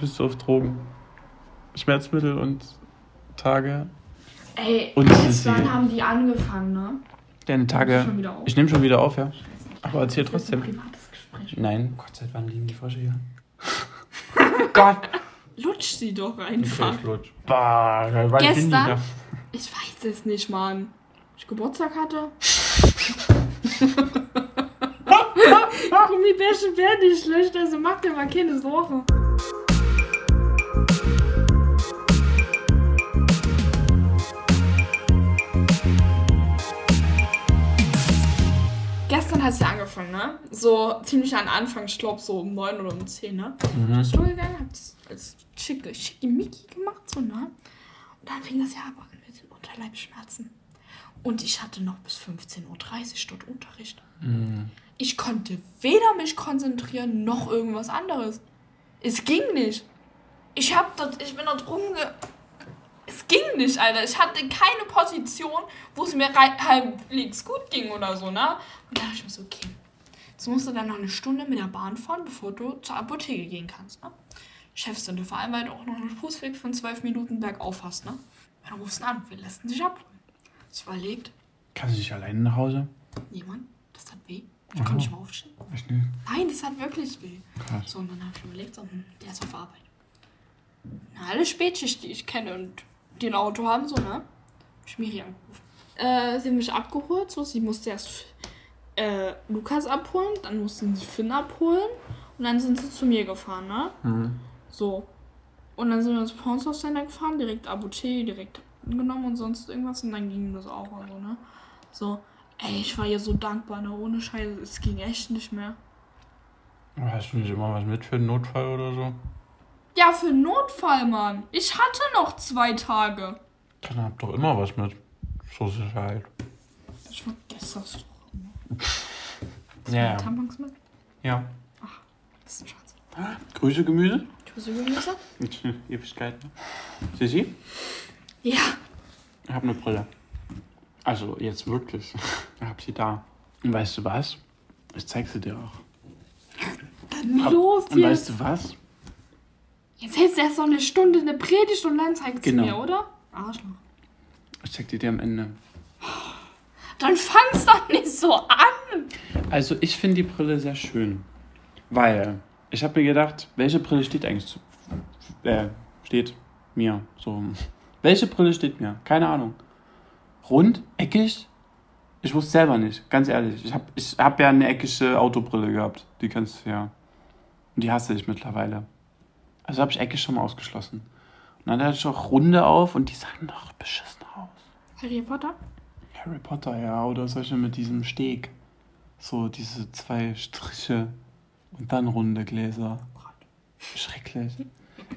bist du auf Drogen. Schmerzmittel und Tage. Ey, Und Sissi. wann haben die angefangen, ne? Deine Tage. schon wieder auf? Ich nehme schon wieder auf, ja. Aber erzähl trotzdem. privates Gespräch. Nein. Gott, seit wann liegen die Frösche hier? Gott. Lutsch sie doch einfach. Bah, wann sind die Gestern? da? Ich weiß es nicht, Mann. Ich Geburtstag hatte. Gummibärchen werden nicht schlecht, also mach dir mal keine Sorge. Gestern hat es ja angefangen, ne? So ziemlich an Anfang, ich glaube so um 9 oder um 10, ne? Mhm. Ich bin gegangen, hab das als schicke, schicke Mickey gemacht, so, ne? Und dann fing das ja aber an mit den Unterleibsschmerzen. Und ich hatte noch bis 15.30 Uhr dort Unterricht. Mhm. Ich konnte weder mich konzentrieren noch irgendwas anderes. Es ging nicht. Ich hab dort, ich bin dort rumge. Es ging nicht, Alter. Ich hatte keine Position, wo es mir halbwegs gut ging oder so, ne? Und da dachte ich mir so, okay, jetzt musst du dann noch eine Stunde mit der Bahn fahren, bevor du zur Apotheke gehen kannst, ne? Chefstunde, vor allem, weil du auch noch einen Fußweg von zwölf Minuten bergauf hast, ne? Dann rufst du an, wir lassen dich abholen. Ich überlegt, Kannst du nicht alleine nach Hause? niemand, das tat weh. Ich konnte nicht mehr aufstehen. Echt nicht. Nein, das hat wirklich weh. Krass. So, und dann habe ich mir überlegt, so, hm, der ist auf Arbeit. Alle Spätschicht, die ich kenne und die ein Auto haben, so, ne? Hab ich Miri angerufen. Äh, sie haben mich abgeholt, so, sie musste erst äh, Lukas abholen, dann mussten sie Finn abholen und dann sind sie zu mir gefahren, ne? Mhm. So. Und dann sind wir ins Pornshaus Center gefahren, direkt Abuche, direkt genommen und sonst irgendwas und dann ging das auch und so, ne? So, ey, ich war ihr so dankbar, ne? Ohne Scheiße, es ging echt nicht mehr. Hast du nicht immer was mit für einen Notfall oder so? Ja, für Notfall, Mann. Ich hatte noch zwei Tage. Dann habt doch immer was mit. Zur Sicherheit. Ich vergesse das doch. Ja. Tampons mit? Ja. Das ist ein Schatz. Grüße Gemüse? Grüße Gemüse? Ewigkeit. ne? Sissi? Ja. Ich habe eine Brille. Also jetzt wirklich. Ich hab sie da. Und weißt du was? Ich zeig sie dir auch. Dann Ab- los Und jetzt. weißt du was? Jetzt hältst du erst noch eine Stunde eine Predigt und dann zeigst Genau. du mir, oder? Arschloch. Ich zeig die dir am Ende. Dann fang's doch nicht so an. Also ich finde die Brille sehr schön. Weil ich habe mir gedacht, welche Brille steht eigentlich zu. Äh, steht mir. So. Welche Brille steht mir? Keine Ahnung. Rund? Eckig? Ich wusste selber nicht, ganz ehrlich. Ich habe ich hab ja eine eckige Autobrille gehabt. Die kennst du ja. Und die hasse ich mittlerweile. Also habe ich eckig schon mal ausgeschlossen. Und dann hatte ich auch runde auf und die sahen doch beschissen aus. Harry Potter? Harry Potter, ja, oder solche mit diesem Steg. So diese zwei Striche und dann runde Gläser. Schrecklich.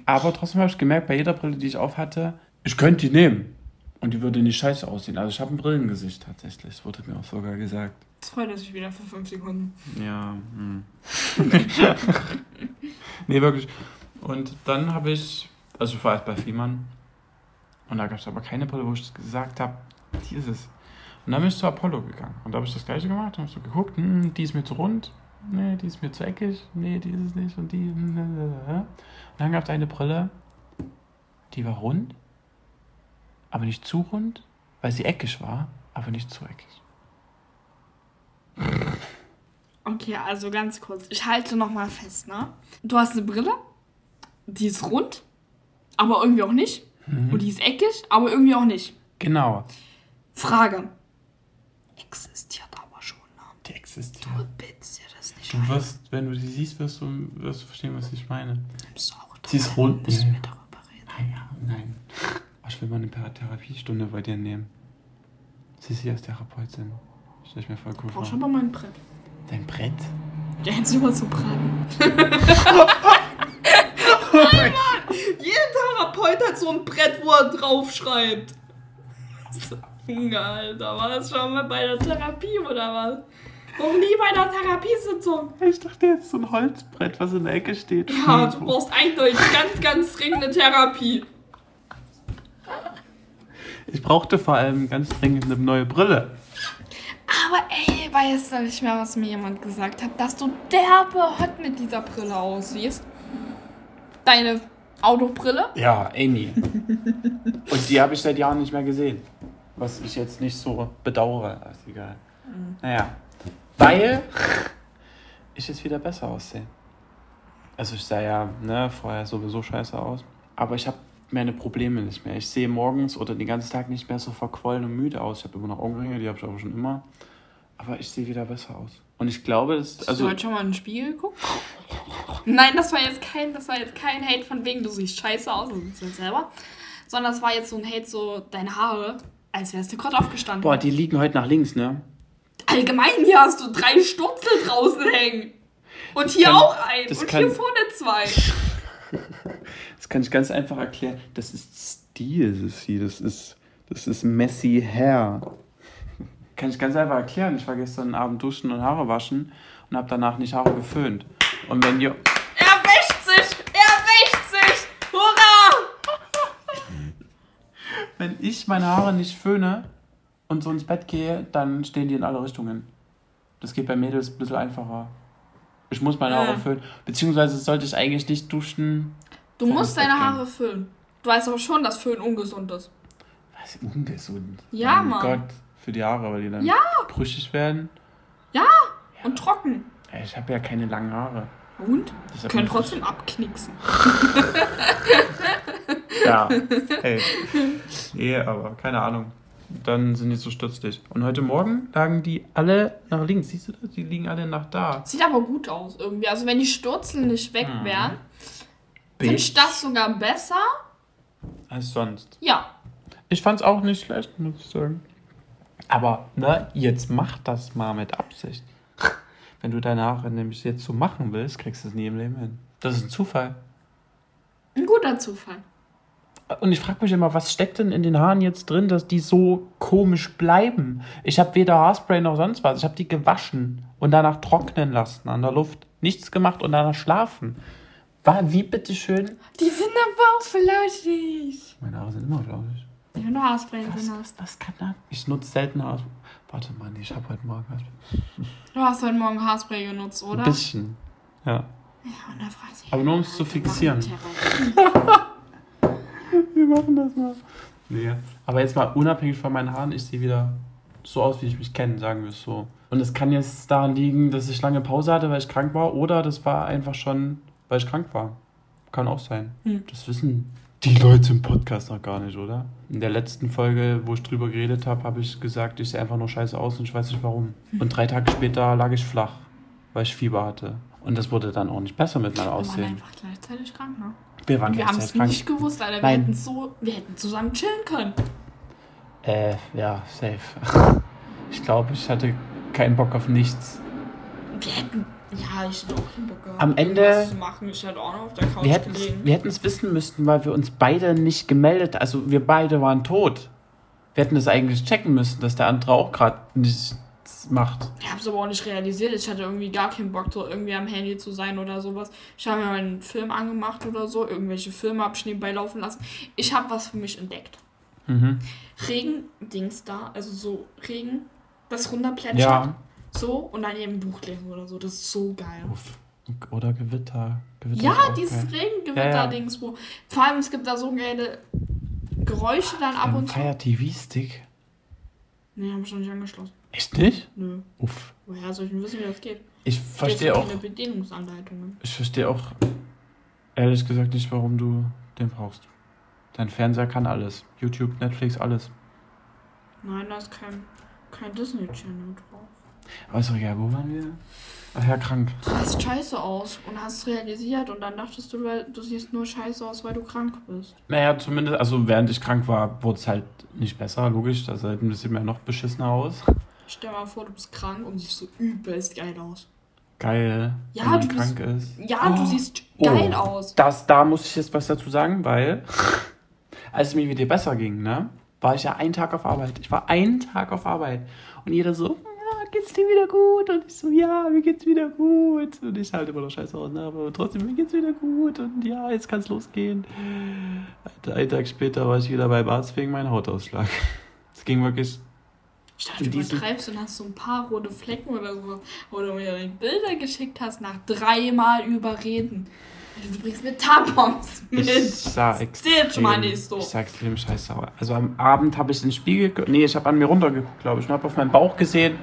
Aber trotzdem habe ich gemerkt, bei jeder Brille, die ich auf hatte, ich könnte die nehmen. Und die würde nicht scheiße aussehen. Also ich habe ein Brillengesicht tatsächlich, wurde mir auch sogar gesagt. Das freut er sich wieder für fünf Sekunden. Ja. Hm. nee, wirklich. Und dann habe ich, also ich war erst bei Fiemann. Und da gab es aber keine Brille, wo ich gesagt habe, dieses. Und dann bin ich zu Apollo gegangen. Und da habe ich das gleiche gemacht. Und habe so geguckt, hm, die ist mir zu rund. Nee, die ist mir zu eckig. Nee, die ist es nicht. Und die. Und dann gab es eine Brille, die war rund, aber nicht zu rund, weil sie eckig war, aber nicht zu eckig. Okay, also ganz kurz. Ich halte noch mal fest, ne? Du hast eine Brille, die ist rund, aber irgendwie auch nicht. Und die ist eckig, aber irgendwie auch nicht. Genau. Frage. Existiert aber schon, ne? Die existiert. Du bildest dir das nicht Du wirst, wenn du sie siehst, wirst du, wirst du verstehen, was ich meine. Nimmst du auch Sie ist rund. Müssen Ja, wir darüber reden? Nein, ja, nein. Ich will mal eine Therapiestunde bei dir nehmen. Sie ist hier als Therapeutin. Stell ich mir voll cool Brauchst vor. aber mal ein Brett. Dein Brett? Ja, jetzt immer zu braten. Hat so ein Brett, wo er draufschreibt. Junge, Alter, war das schon mal bei der Therapie oder was? Noch nie bei der Therapiesitzung. Ich dachte jetzt so ein Holzbrett, was in der Ecke steht. Ja, du brauchst eindeutig ganz, ganz dringende Therapie. Ich brauchte vor allem ganz dringend eine neue Brille. Aber ey, weißt du nicht mehr, was mir jemand gesagt hat, dass du derbe hot mit dieser Brille aussiehst? Deine Autobrille? Ja, Amy. Und die habe ich seit Jahren nicht mehr gesehen. Was ich jetzt nicht so bedauere. Ist egal. Naja. Weil ich jetzt wieder besser aussehe. Also ich sah ja ne, vorher sowieso scheiße aus. Aber ich habe meine Probleme nicht mehr. Ich sehe morgens oder den ganzen Tag nicht mehr so verquollen und müde aus. Ich habe immer noch Augenringe, die habe ich aber schon immer. Aber ich sehe wieder besser aus. Und ich glaube, das Hast also du heute schon mal in den Spiegel geguckt? Nein, das war jetzt kein, das war jetzt kein Hate von wegen, du siehst scheiße aus, du siehst halt selber. Sondern das war jetzt so ein Hate, so deine Haare, als wärst du gerade aufgestanden. boah, die liegen heute nach links, ne? Allgemein, hier hast du drei Sturzel draußen hängen. Und hier kann- auch ein. das Und kann- hier vorne zwei. Das kann ich ganz einfach erklären. Das ist Stil, Sissi. Das ist, das ist messy hair. Kann ich ganz einfach erklären. Ich war gestern Abend duschen und Haare waschen und habe danach nicht Haare geföhnt. Und wenn ihr... Er wäscht sich! Er wäscht sich! Hurra! Wenn ich meine Haare nicht föhne und so ins Bett gehe, dann stehen die in alle Richtungen. Das geht bei Mädels ein bisschen einfacher. Ich muss meine Haare Ja. föhnen. Beziehungsweise sollte ich eigentlich nicht duschen. Du musst deine. Haare föhnen. Du weißt aber schon, dass Föhn ungesund ist. Was ungesund? Ja, mein Mann. Gott, für die Haare, weil die dann Ja. brüchig werden. Und trocken. Ich habe ja keine langen Haare. Und? Deshalb Können trotzdem abknicksen. Ja, ey. Nee, aber keine Ahnung. Dann sind die so stutzlig. Und heute Morgen lagen die alle nach links. Siehst du das? Die liegen alle nach da. Sieht aber gut aus irgendwie. Also wenn die Sturzel nicht weg Mhm. wären, finde ich das sogar besser. als sonst. Ja. Ich fand's auch nicht schlecht, muss ich sagen. Aber, ne, jetzt mach das mal mit Absicht. Wenn du deine Haare nämlich jetzt so machen willst, kriegst du es nie im Leben hin. Das ist ein Zufall. Ein guter Zufall. Und ich frage mich immer, was steckt denn in den Haaren jetzt drin, dass die so komisch bleiben? Ich habe weder Haarspray noch sonst was. Ich habe die gewaschen und danach trocknen lassen an der Luft. Nichts gemacht und danach schlafen. War wie bitteschön? Die sind aber auch flauschig. Meine Haare sind immer flauschig. Wenn du Haarspray Was, drin hast. was, was kann das? Ich nutze selten Haarspray. Warte mal, nee, ich habe heute Morgen Haarspray. Du hast heute Morgen Haarspray genutzt, oder? Ein bisschen. Ja. Ja, und da fragt sich, Aber nur um es zu fixieren. Wir machen das mal. Nee. Aber jetzt mal unabhängig von meinen Haaren, ich sehe wieder so aus, wie ich mich kenne, sagen wir es so. Und es kann jetzt daran liegen, dass ich lange Pause hatte, weil ich krank war, oder das war einfach schon, weil ich krank war. Kann auch sein. Hm. Das wissen die Leute im Podcast noch gar nicht, oder? In der letzten Folge, wo ich drüber geredet habe, habe ich gesagt, ich sehe einfach nur scheiße aus und ich weiß nicht warum. Und drei Tage später lag ich flach, weil ich Fieber hatte. Und das wurde dann auch nicht besser mit meinem Wir waren Aussehen. einfach gleichzeitig krank, ne? Wir waren Wir haben es nicht gewusst, Alter. Wir Nein. hätten, so, wir hätten zusammen chillen können. Äh, ja, safe. Ich glaube, ich hatte keinen Bock auf nichts. Wir hätten. Ja, ich hätte auch keinen Bock gehabt. Am Ende- machen. Ich hätte auch noch auf der Couch Wir hätten es wissen müssen, weil wir uns beide nicht gemeldet, also wir beide waren tot. Wir hätten es eigentlich checken müssen, dass der andere auch gerade nichts macht. Ich hab's aber auch nicht realisiert. Ich hatte irgendwie gar keinen Bock, so irgendwie am Handy zu sein oder sowas. Ich habe mir mal einen Film angemacht oder so. Irgendwelche Filme hab ich nebenbei laufen lassen. Ich habe was für mich entdeckt. Mhm. Regen-Dings da, also so Regen, das runterplätschert. Ja. So und dann eben Buch lesen oder so. Das ist so geil. Uff. Oder Gewitter. Gewitter Ja, dieses. Regengewitter-Dings, wo. Vor allem, es gibt da so geile Geräusche dann ab und zu. Fire TV-Stick. Nee, haben wir noch nicht angeschlossen. Echt nicht? Nö. Uff. Woher soll ich denn wissen, wie das geht? Ich verstehe auch, Bedienungsanleitungen. ich verstehe auch ehrlich gesagt nicht, warum du den brauchst. Dein Fernseher kann alles. YouTube, Netflix, alles. Nein, da ist kein, kein Disney-Channel drauf. Doch egal, wo waren wir? Ach ja, krank. Du sahst scheiße aus und hast realisiert und dann dachtest du, weil- du siehst nur scheiße aus, weil du krank bist. Naja, zumindest, also während ich krank war, wurde es halt nicht besser, logisch. Das sah ein bisschen mehr noch beschissener aus. Stell dir mal vor, du bist krank und siehst so übelst geil aus. Geil, Ja, wenn man du bist- krank ist. Ja, du Oh. siehst Oh. geil aus. Das, da muss ich jetzt was dazu sagen, weil als es mir wieder besser ging, ne, war ich ja einen Tag auf Arbeit. Ich war einen Tag auf Arbeit. Und jeder so, ja, geht's dir wieder gut? Und ich so, ja, mir geht's wieder gut. Und ich halt immer noch scheiße aus, ne, aber trotzdem, mir geht's wieder gut. Und ja, jetzt kann's losgehen. Einen Tag später war ich wieder beim Arzt wegen meinem Hautausschlag. Es ging wirklich Ich dachte, du übertreibst und hast so ein paar rote Flecken oder sowas. Oder mir die Bilder geschickt hast nach dreimal überreden. Du bringst mir Tampons mit. Ich sah extrem, nicht so. ich sah extrem scheiße aus. Also am Abend habe ich in den Spiegel, ge- nee, ich habe an mir runtergeguckt, glaube ich, und habe auf meinen Bauch gesehen.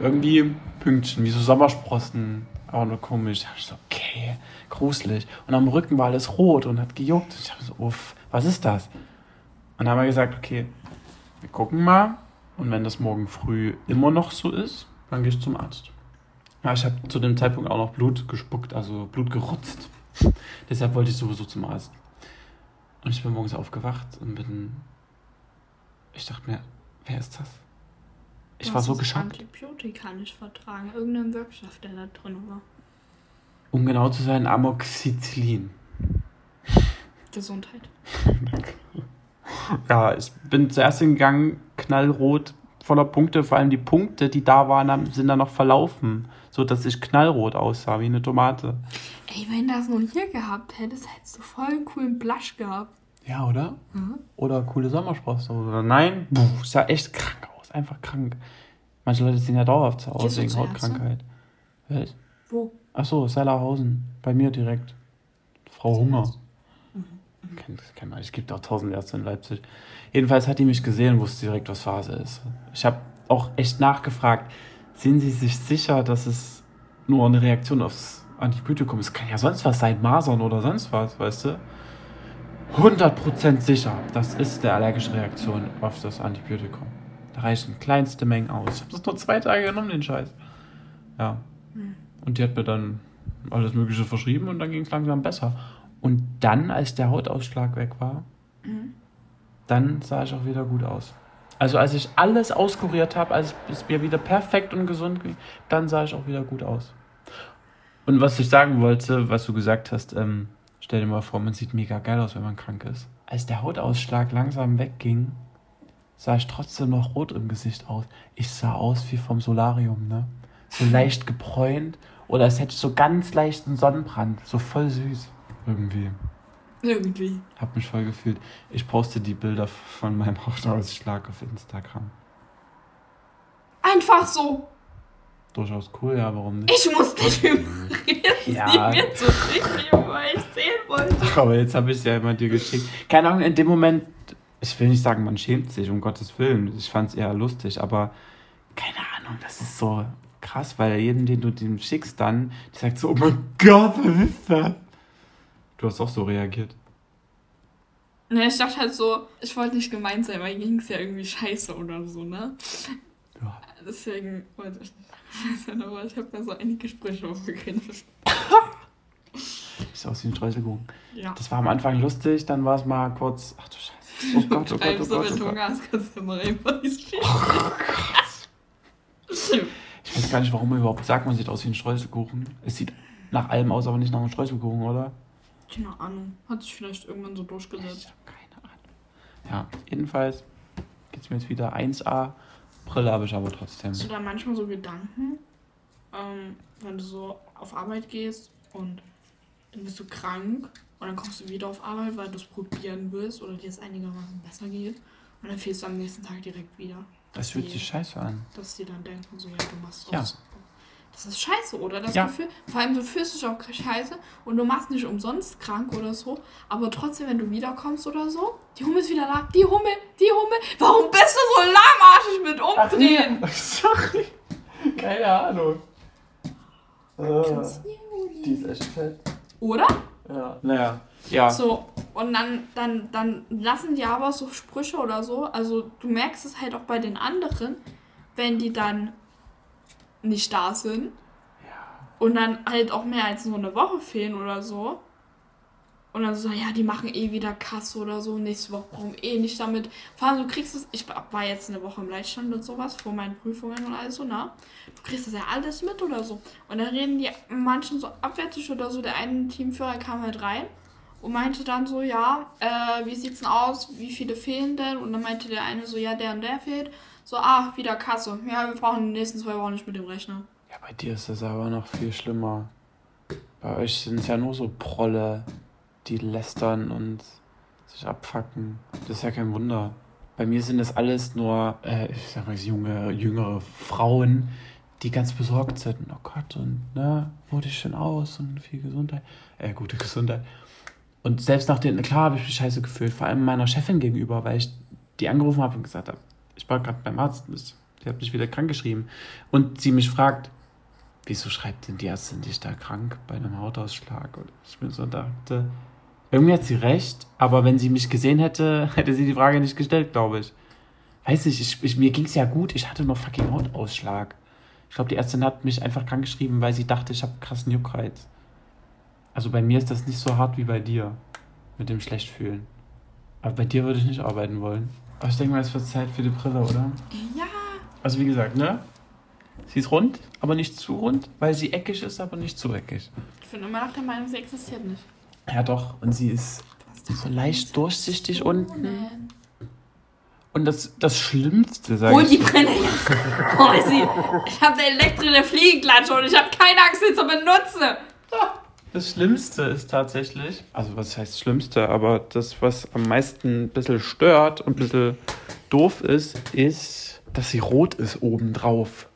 Irgendwie Pünktchen, wie so Sommersprossen, aber nur komisch. Ich so, okay, gruselig. Und am Rücken war alles rot und hat gejuckt. Und ich habe so, uff, was ist das? Und dann haben wir gesagt, okay, wir gucken mal. Und wenn das morgen früh immer noch so ist, dann gehe ich zum Arzt. Ja, ich habe zu dem Zeitpunkt auch noch Blut gespuckt, also Blut gerotzt. Deshalb wollte ich sowieso zum Arzt. Und ich bin morgens aufgewacht und bin. Ich dachte mir, wer ist das? Ich war so geschockt. Antibiotika nicht vertragen. Irgendein Wirkstoff, der da drin war. Um genau zu sein, Amoxicillin. Gesundheit. Ja, ich bin zuerst hingegangen, knallrot, voller Punkte. Vor allem die Punkte, die da waren, sind dann noch verlaufen. So dass ich knallrot aussah, wie eine Tomate. Ey, wenn das nur hier gehabt hättest, hättest du voll einen coolen Blush gehabt. Ja, oder? Mhm. Oder coole Sommersprosse. Oder nein, puh, sah echt krank aus. Einfach krank. Manche Leute sehen ja dauerhaft Gehst du wegen? Hautkrankheit. Was? Wo? Achso, Sellerhausen. Bei mir direkt. Frau Hunger. Kennt, kennt man. Es gibt auch tausend Ärzte in Leipzig. Jedenfalls hat die mich gesehen und wusste direkt, was Phase ist. Ich habe auch echt nachgefragt. Sind Sie sich sicher, dass es nur eine Reaktion aufs Antibiotikum ist? Es kann ja sonst was sein, Masern oder sonst was, weißt du? 100% sicher, das ist eine allergische Reaktion auf das Antibiotikum. Da reichen kleinste Mengen aus. Ich habe das nur zwei Tage genommen, den Scheiß. Ja. Und die hat mir dann alles Mögliche verschrieben und dann ging es langsam besser. Und dann, als der Hautausschlag weg war, dann sah ich auch wieder gut aus. Also als ich alles auskuriert habe, als es mir wieder perfekt und gesund ging, dann sah ich auch wieder gut aus. Und was ich sagen wollte, was du gesagt hast, ähm, stell dir mal vor, man sieht mega geil aus, wenn man krank ist. Als der Hautausschlag langsam wegging, sah ich trotzdem noch rot im Gesicht aus. Ich sah aus wie vom Solarium, ne? So leicht gebräunt oder als hätte ich so ganz leichten Sonnenbrand. So voll süß. Irgendwie. Irgendwie. Hab mich voll gefühlt. Ich poste die Bilder von meinem Hautausschlag auf Instagram. Einfach so. Durchaus cool, ja, warum nicht? Ich muss nicht übrigens Ja. nicht mehr zurückgeben, weil ich sehen wollte. Aber jetzt habe ich es ja immer dir geschickt. Keine Ahnung, in dem Moment, ich will nicht sagen, man schämt sich, um Gottes Willen. Ich fand es eher lustig, aber keine Ahnung, das ist so krass, weil jeden, den du dem schickst, dann, der sagt so, oh mein Gott, was ist das? Du hast auch so reagiert. Ne, ich dachte halt so, ich wollte nicht gemeint sein, weil ging es ja irgendwie scheiße oder so, ne? Ja. Deswegen wollte ich nicht sein, aber ich habe ja so einige Sprüche aufgegriffen. Ist aus wie ein Streuselkuchen. Ja. Das war am Anfang lustig, dann war es mal kurz, ach du Scheiße. Oh Gott, oh Gott, oh so, Gott, wenn oh du. Hunger hast, kannst du immer nicht spielen. Ich weiß gar nicht, warum man überhaupt sagt, man sieht aus wie ein Streuselkuchen. Es sieht nach allem aus, aber nicht nach einem Streuselkuchen, oder? Keine Ahnung. Hat sich vielleicht irgendwann so Ich durchgesetzt. habe keine Ahnung. Ja, jedenfalls geht's mir jetzt wieder 1A. Brille habe ich aber trotzdem. Hast du da manchmal so Gedanken, ähm, wenn du so auf Arbeit gehst und dann bist du krank und dann kommst du wieder auf Arbeit, weil du es probieren willst oder dir es einigermaßen besser geht und dann fehlst du am nächsten Tag direkt wieder. Das fühlt sich scheiße an. Dass die dann denken, so ja, du machst Ja. Das ist scheiße, oder? Das Ja. Gefühl. Vor allem, du fühlst dich auch scheiße und du machst nicht umsonst krank oder so. Aber trotzdem, wenn du wiederkommst oder so, die Hummel ist wieder da. Die Hummel, die Hummel. Warum bist du so lahmarschig mit umdrehen? Sorry. Keine Ahnung. Du- die ist echt fett. Oder? Ja. Naja. Ja. So, und dann, dann, dann lassen die aber so Sprüche oder so. Also du merkst es halt auch bei den anderen, wenn die dann nicht da sind. Und dann halt auch mehr als nur eine Woche fehlen oder so. Und dann so, ja, die machen eh wieder Kasse oder so. Nächste Woche brauchen wir eh nicht damit. Vor allem, du kriegst es. Ich war jetzt eine Woche im Leitstand und sowas vor meinen Prüfungen und alles so, ne? Du kriegst das ja alles mit oder so. Und dann reden die manchen so abwertig oder so. Der eine Teamführer kam halt rein und meinte dann so, ja, äh, wie sieht's denn aus? Wie viele fehlen denn? Und dann meinte der eine so, ja, der und der fehlt. So, ah, wieder Kasse. Ja, wir brauchen die nächsten zwei Wochen nicht mit dem rechnen. Ja, bei dir ist das aber noch viel schlimmer. Bei euch sind es ja nur so Prolle, die lästern und sich abfacken. Das ist ja kein Wunder. Bei mir sind das alles nur, äh, ich sag mal, junge, jüngere Frauen, die ganz besorgt sind. Oh Gott, und ne, wurde ich schon aus und viel Gesundheit. Äh, gute Gesundheit. Und selbst nach den, klar habe ich mich scheiße gefühlt, vor allem meiner Chefin gegenüber, weil ich die angerufen habe und gesagt habe, ich war gerade beim Arzt, sie hat mich wieder krank geschrieben. Und sie mich fragt, wieso schreibt denn die Ärztin dich da krank bei einem Hautausschlag? Und ich bin so dachte, irgendwie hat sie recht, aber wenn sie mich gesehen hätte, hätte sie die Frage nicht gestellt, glaube ich. Weiß nicht, ich, ich, mir ging es ja gut, ich hatte noch fucking Hautausschlag. Ich glaube, die Ärztin hat mich einfach krank geschrieben, weil sie dachte, ich habe krassen Juckreiz. Also bei mir ist das nicht so hart wie bei dir mit dem Schlechtfühlen. Aber bei dir würde ich nicht arbeiten wollen. Aber ich denke mal, es wird Zeit für die Brille, oder? Ja. Also wie gesagt, ne? Sie ist rund, aber nicht zu rund, weil sie eckig ist, aber nicht zu eckig. Ich bin immer noch der Meinung, sie existiert nicht. Ja doch, und sie ist so leicht durchsichtig unten. Und das, das Schlimmste, sag Hol ich. die Brille jetzt. Hol sie. Ich habe eine elektrische Fliegenklatsche und ich habe keine Angst, sie zu benutzen. Das Schlimmste ist tatsächlich, also was heißt Schlimmste, aber das, was am meisten ein bisschen stört und ein bisschen doof ist, ist, dass sie rot ist obendrauf.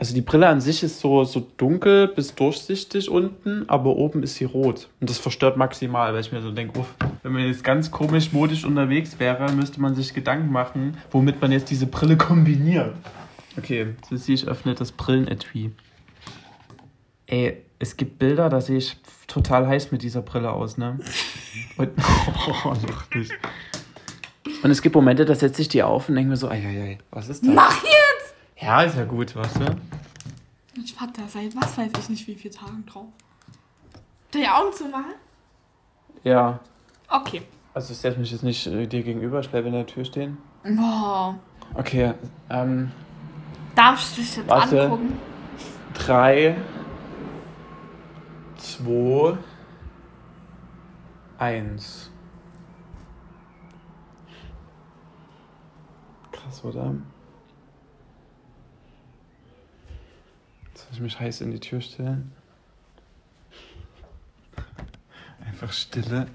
Also die Brille an sich ist so, so dunkel bis durchsichtig unten, aber oben ist sie rot. Und das verstört maximal, weil ich mir so denke, uff, wenn man jetzt ganz komisch modisch unterwegs wäre, müsste man sich Gedanken machen, womit man jetzt diese Brille kombiniert. Okay, Sissi, ich öffne das Brillenetui. Ey, es gibt Bilder, da sehe ich total heiß mit dieser Brille aus, ne? Und, oh, noch nicht. Und es gibt Momente, da setze ich die auf und denke mir so, ei, ei, ei, was ist das? Mach jetzt. Ja, ist ja gut, weißt du? Ich warte da seit was weiß ich nicht wie viele Tagen drauf. Die Augen zu machen? Ja. Okay. Also ich setze mich jetzt nicht äh, dir gegenüber, ich bleibe in der Tür stehen. Boah. Okay, ähm, Darfst du dich jetzt Warte. angucken? drei, zwei, eins. Krass, oder? Soll ich mich heiß in die Tür stellen? Einfach Stille.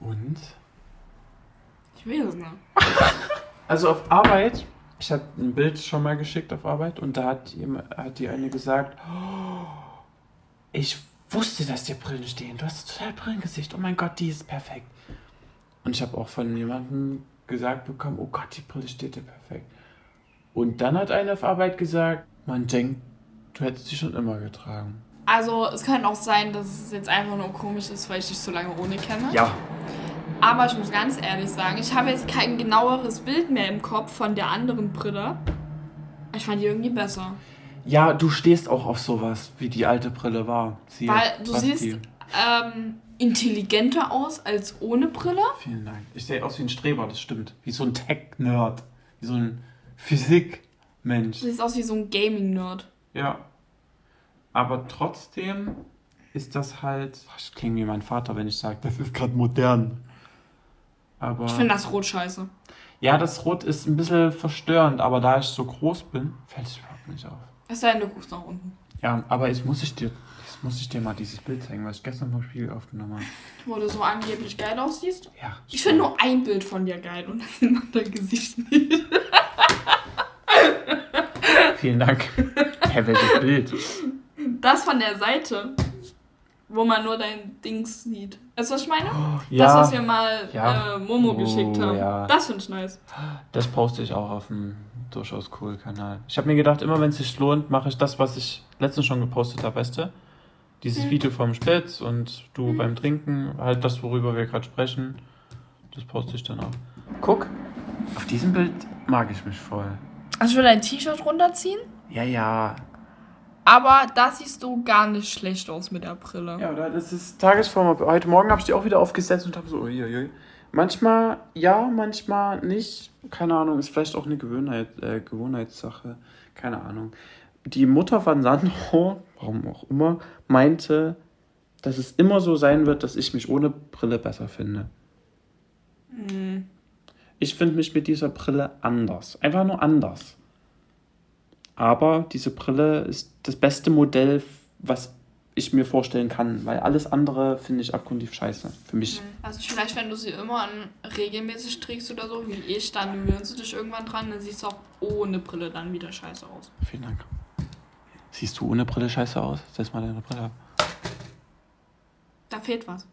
Und? Ich will es nicht. Also auf Arbeit, ich habe ein Bild schon mal geschickt auf Arbeit und da hat, jemand, hat die eine gesagt, "Oh, ich wusste, dass dir Brillen stehen. Du hast total Brillengesicht. Oh mein Gott, die ist perfekt. Und ich habe auch von jemandem gesagt bekommen, oh Gott, die Brille steht dir perfekt. Und dann hat eine auf Arbeit gesagt, man denkt, du hättest die schon immer getragen. Also, es kann auch sein, dass es jetzt einfach nur komisch ist, weil ich dich so lange ohne kenne. Ja. Aber ich muss ganz ehrlich sagen, ich habe jetzt kein genaueres Bild mehr im Kopf von der anderen Brille. Ich fand die irgendwie besser. Ja, du stehst auch auf sowas, wie die alte Brille war. Sie Weil du Basti. siehst ähm, intelligenter aus als ohne Brille. Vielen Dank. Ich sehe aus wie ein Streber, das stimmt. Wie so ein Tech-Nerd. Wie so ein Physik-Mensch. Du siehst aus wie so ein Gaming-Nerd. Ja. Aber trotzdem ist das halt. Ich klinge wie mein Vater, wenn ich sage, das ist gerade modern. Aber. Ich finde das Rot scheiße. ja, das Rot ist ein bisschen verstörend, aber da ich so groß bin, fällt es überhaupt nicht auf. Es sei denn, du guckst nach unten. Ja, aber jetzt muss ich dir, jetzt muss ich dir mal dieses Bild zeigen, was ich gestern vom Spiegel aufgenommen habe. Wo du so angeblich geil aussiehst. Ja. Ich finde nur ein Bild von dir geil und das sind dein Gesicht nicht. Vielen Dank. Hä, welches Bild? Das von der Seite, wo man nur dein Dings sieht. Weißt du, was ich meine? Ja. Das, was wir mal Ja. äh, Momo Oh, geschickt haben. ja. Das finde ich nice. Das poste ich auch auf dem durchaus cool Kanal. Ich habe mir gedacht, immer wenn es sich lohnt, mache ich das, was ich letztens schon gepostet habe, weißt du? Dieses Mhm. Video vom Spätz und du beim Trinken, halt das, worüber wir gerade sprechen. Das poste ich dann auch. Guck, auf diesem Bild mag ich mich voll. Also ich will dein T-Shirt runterziehen, Ja, ja. aber da siehst du gar nicht schlecht aus mit der Brille. Ja, oder das ist Tagesform. Heute Morgen habe ich die auch wieder aufgesetzt und habe so, uiuiui. Manchmal ja, manchmal nicht. Keine Ahnung, ist vielleicht auch eine Gewohnheit, äh, Gewohnheitssache. Keine Ahnung. Die Mutter von Sandro, warum auch immer, meinte, dass es immer so sein wird, dass ich mich ohne Brille besser finde. Hm. Ich finde mich mit dieser Brille anders. Einfach nur anders. Aber diese Brille ist das beste Modell, was ich mir vorstellen kann, weil alles andere finde ich abgrundtief scheiße. Für mich. Also vielleicht, wenn du sie immer regelmäßig trägst oder so, wie ich, dann gewöhnst du dich irgendwann dran, dann siehst du auch ohne Brille dann wieder scheiße aus. Vielen Dank. Siehst du ohne Brille scheiße aus? Setz mal deine Brille ab. Da fehlt was.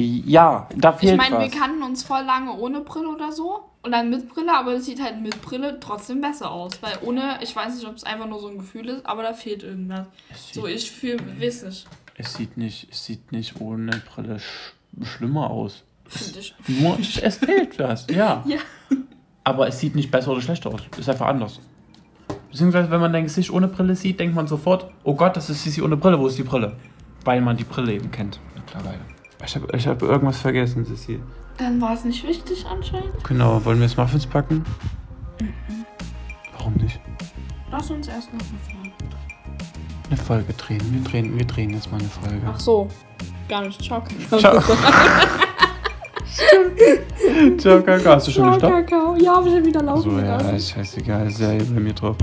Ja, da fehlt Ich meine, was. wir kannten uns voll lange ohne Brille oder so. Und dann mit Brille, aber es sieht halt mit Brille trotzdem besser aus. Weil ohne, ich weiß nicht, ob es einfach nur so ein Gefühl ist, aber da fehlt irgendwas. So, ich fühle, weiß nicht. es, sieht nicht, es sieht nicht ohne Brille sch schlimmer aus. Finde ich. Nur, es fehlt was, ja. Ja. Aber es sieht nicht besser oder schlechter aus. Es ist einfach anders. Beziehungsweise, wenn man dein Gesicht ohne Brille sieht, denkt man sofort, oh Gott, das ist Sissi ohne Brille, wo ist die Brille? Weil man die Brille eben kennt, mittlerweile. Ich habe ich hab irgendwas vergessen, Sissi. Dann war es nicht wichtig anscheinend. Genau, wollen wir jetzt Muffins packen? Warum nicht? Lass uns erst noch eine Frage. Eine Folge drehen. Wir drehen, wir drehen jetzt mal eine Folge. Ach so. Gar nicht. Ciao, Kakao. Ciao. Ciao, Kaka. Hast du schon Ciao, gestoppt? Kakao. Ja, hab ich ja wieder laufen So, ja, gelassen. ist scheißegal. Ist ja bei mir drauf.